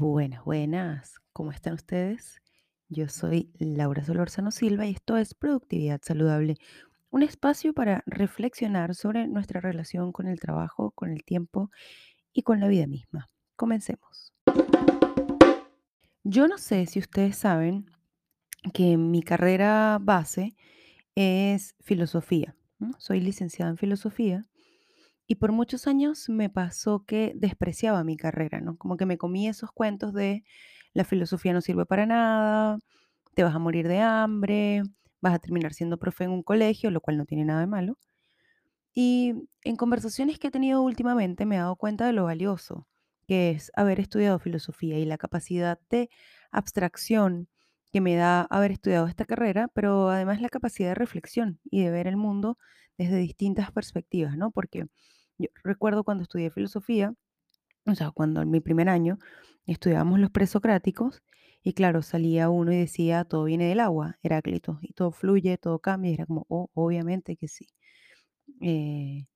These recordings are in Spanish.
Buenas, buenas. ¿Cómo están ustedes? Yo soy Laura Solórzano Silva y esto es Productividad Saludable, un espacio para reflexionar sobre nuestra relación con el trabajo, con el tiempo y con la vida misma. Comencemos. Yo no sé si ustedes saben que mi carrera base es filosofía. Soy licenciada en filosofía y por muchos años me pasó que despreciaba mi carrera, ¿no? Como que me comí esos cuentos de la filosofía no sirve para nada, te vas a morir de hambre, vas a terminar siendo profe en un colegio, lo cual no tiene nada de malo. Y en conversaciones que he tenido últimamente me he dado cuenta de lo valioso que es haber estudiado filosofía y la capacidad de abstracción que me da haber estudiado esta carrera, pero además la capacidad de reflexión y de ver el mundo desde distintas perspectivas, ¿no? Porque yo recuerdo cuando estudié filosofía, o sea, cuando en mi primer año estudiábamos los presocráticos, y claro, salía uno y decía, todo viene del agua, Heráclito, y todo fluye, todo cambia, y era como, oh, obviamente que sí. Eh,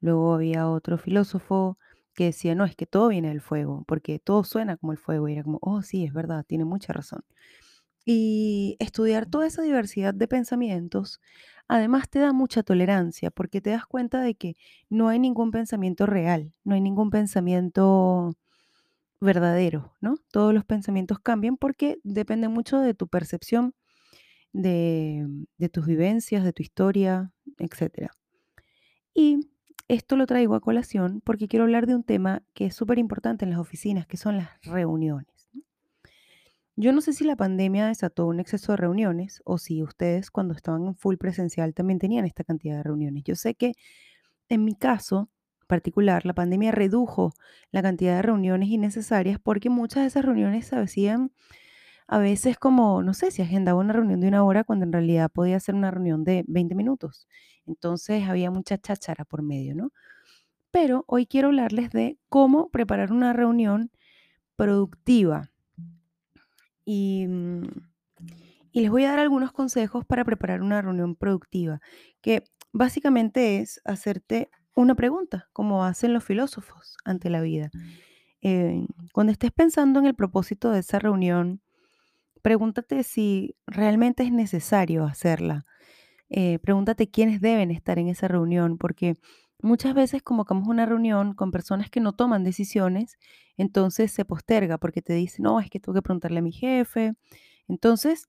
luego había otro filósofo que decía, no, es que todo viene del fuego, porque todo suena como el fuego, y era como, oh, sí, es verdad, tiene mucha razón. Y estudiar toda esa diversidad de pensamientos, además te da mucha tolerancia, porque te das cuenta de que no hay ningún pensamiento real, no hay ningún pensamiento verdadero, ¿no? Todos los pensamientos cambian porque depende mucho de tu percepción, de, tus vivencias, de tu historia, etcétera. Y esto lo traigo a colación porque quiero hablar de un tema que es súper importante en las oficinas, que son las reuniones. Yo no sé si la pandemia desató un exceso de reuniones o si ustedes cuando estaban en full presencial también tenían esta cantidad de reuniones. Yo sé que en mi caso particular, la pandemia redujo la cantidad de reuniones innecesarias porque muchas de esas reuniones se hacían a veces como, no sé, si agendaba una reunión de una hora cuando en realidad podía ser una reunión de 20 minutos. Entonces había mucha cháchara por medio, ¿no? Pero hoy quiero hablarles de cómo preparar una reunión productiva. Y, mm, y les voy a dar algunos consejos para preparar una reunión productiva, que básicamente es hacerte una pregunta, como hacen los filósofos ante la vida. Eh, cuando estés pensando en el propósito de esa reunión, pregúntate si realmente es necesario hacerla. Eh, pregúntate quiénes deben estar en esa reunión, porque muchas veces convocamos una reunión con personas que no toman decisiones, entonces se posterga porque te dicen, no, es que tengo que preguntarle a mi jefe. Entonces,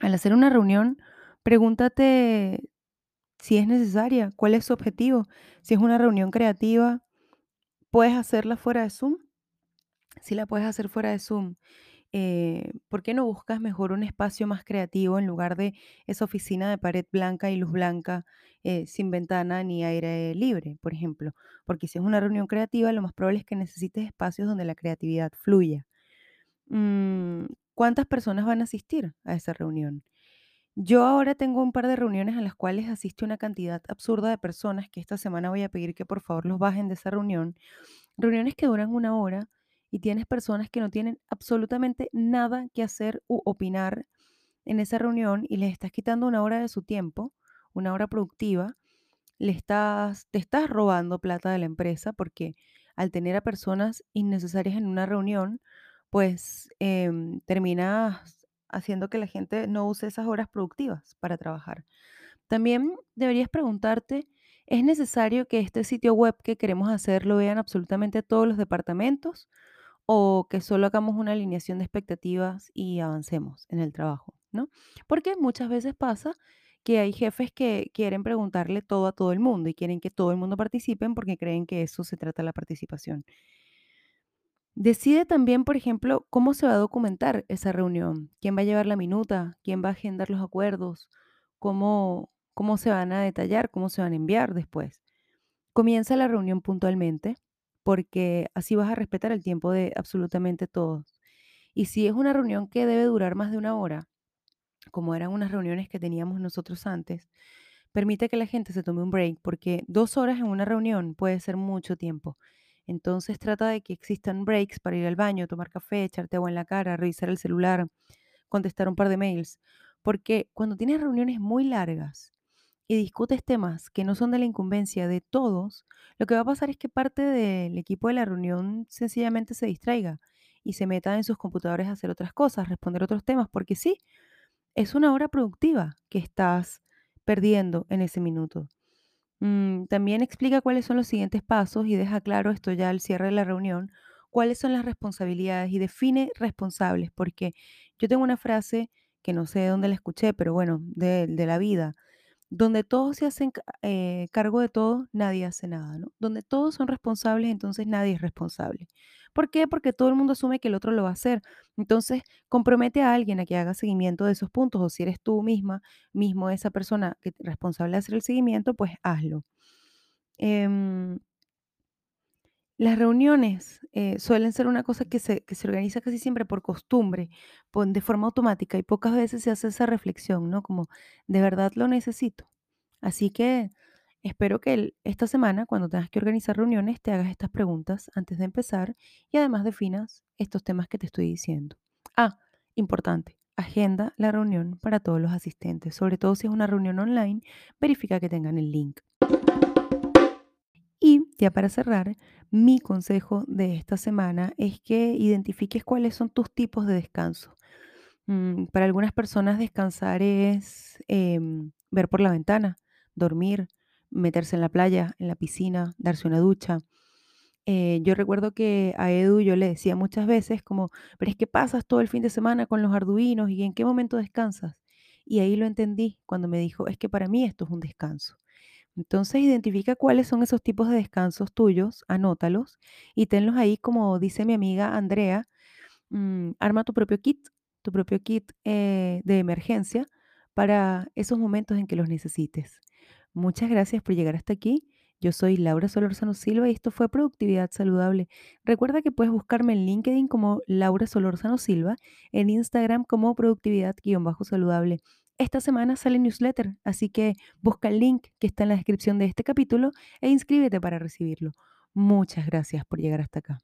al hacer una reunión, pregúntate si es necesaria, cuál es su objetivo. Si es una reunión creativa, ¿puedes hacerla fuera de Zoom? Si la puedes hacer fuera de Zoom, eh, ¿por qué no buscas mejor un espacio más creativo en lugar de esa oficina de pared blanca y luz blanca eh, sin ventana ni aire libre, por ejemplo? Porque si es una reunión creativa, lo más probable es que necesites espacios donde la creatividad fluya. Mm, ¿Cuántas personas van a asistir a esa reunión? Yo ahora tengo un par de reuniones a las cuales asiste una cantidad absurda de personas que esta semana voy a pedir que por favor los bajen de esa reunión. Reuniones que duran una hora y tienes personas que no tienen absolutamente nada que hacer u opinar en esa reunión y les estás quitando una hora de su tiempo, una hora productiva, le estás, te estás robando plata de la empresa porque al tener a personas innecesarias en una reunión, pues em, terminas haciendo que la gente no use esas horas productivas para trabajar. También deberías preguntarte, ¿es necesario que este sitio web que queremos hacer lo vean absolutamente todos los departamentos o que solo hagamos una alineación de expectativas y avancemos en el trabajo, ¿no? Porque muchas veces pasa que hay jefes que quieren preguntarle todo a todo el mundo y quieren que todo el mundo participe porque creen que eso se trata de la participación. Decide también, por ejemplo, cómo se va a documentar esa reunión, quién va a llevar la minuta, quién va a agendar los acuerdos, cómo, cómo se van a detallar, cómo se van a enviar después. Comienza la reunión puntualmente, porque así vas a respetar el tiempo de absolutamente todos. Y si es una reunión que debe durar más de una hora, como eran unas reuniones que teníamos nosotros antes, permite que la gente se tome un break, porque dos horas en una reunión puede ser mucho tiempo. Entonces trata de que existan breaks para ir al baño, tomar café, echarte agua en la cara, revisar el celular, contestar un par de mails. Porque cuando tienes reuniones muy largas y discutes temas que no son de la incumbencia de todos, lo que va a pasar es que parte del equipo de la reunión sencillamente se distraiga y se metan en sus computadores a hacer otras cosas, responder otros temas, porque sí, es una hora productiva que estás perdiendo en ese minuto. Mm, también explica cuáles son los siguientes pasos y deja claro esto ya al cierre de la reunión, cuáles son las responsabilidades y define responsables, porque yo tengo una frase que no sé de dónde la escuché, pero bueno, de la vida, donde todos se hacen eh, cargo de todo, nadie hace nada, ¿no? Donde todos son responsables, entonces nadie es responsable. ¿Por qué? Porque todo el mundo asume que el otro lo va a hacer. Entonces, compromete a alguien a que haga seguimiento de esos puntos, o si eres tú misma, mismo esa persona que responsable de hacer el seguimiento, pues hazlo. Em, las reuniones, eh, suelen ser una cosa que se que se organiza casi siempre por costumbre, de forma automática, y pocas veces se hace esa reflexión, ¿no? Como, ¿de verdad lo necesito? Así que espero que esta semana, cuando tengas que organizar reuniones, te hagas estas preguntas antes de empezar y además definas estos temas que te estoy diciendo. Ah, importante, agenda la reunión para todos los asistentes, sobre todo si es una reunión online, verifica que tengan el link. Ya para cerrar, mi consejo de esta semana es que identifiques cuáles son tus tipos de descanso. Mm, para algunas personas descansar es em, ver por la ventana, dormir, meterse en la playa, en la piscina, darse una ducha. Eh, yo recuerdo que a Edu yo le decía muchas veces como, pero es que pasas todo el fin de semana con los arduinos y en qué momento descansas. Y ahí lo entendí cuando me dijo, es que para mí esto es un descanso. Entonces identifica cuáles son esos tipos de descansos tuyos, anótalos y tenlos ahí como dice mi amiga Andrea, mm, arma tu propio kit, tu propio kit eh, de emergencia para esos momentos en que los necesites. Muchas gracias por llegar hasta aquí. Yo soy Laura Solórzano Silva y esto fue Productividad Saludable. Recuerda que puedes buscarme en LinkedIn como Laura Solórzano Silva, en Instagram como Productividad-saludable. Esta semana sale newsletter, así que busca el link que está en la descripción de este capítulo e inscríbete para recibirlo. Muchas gracias por llegar hasta acá.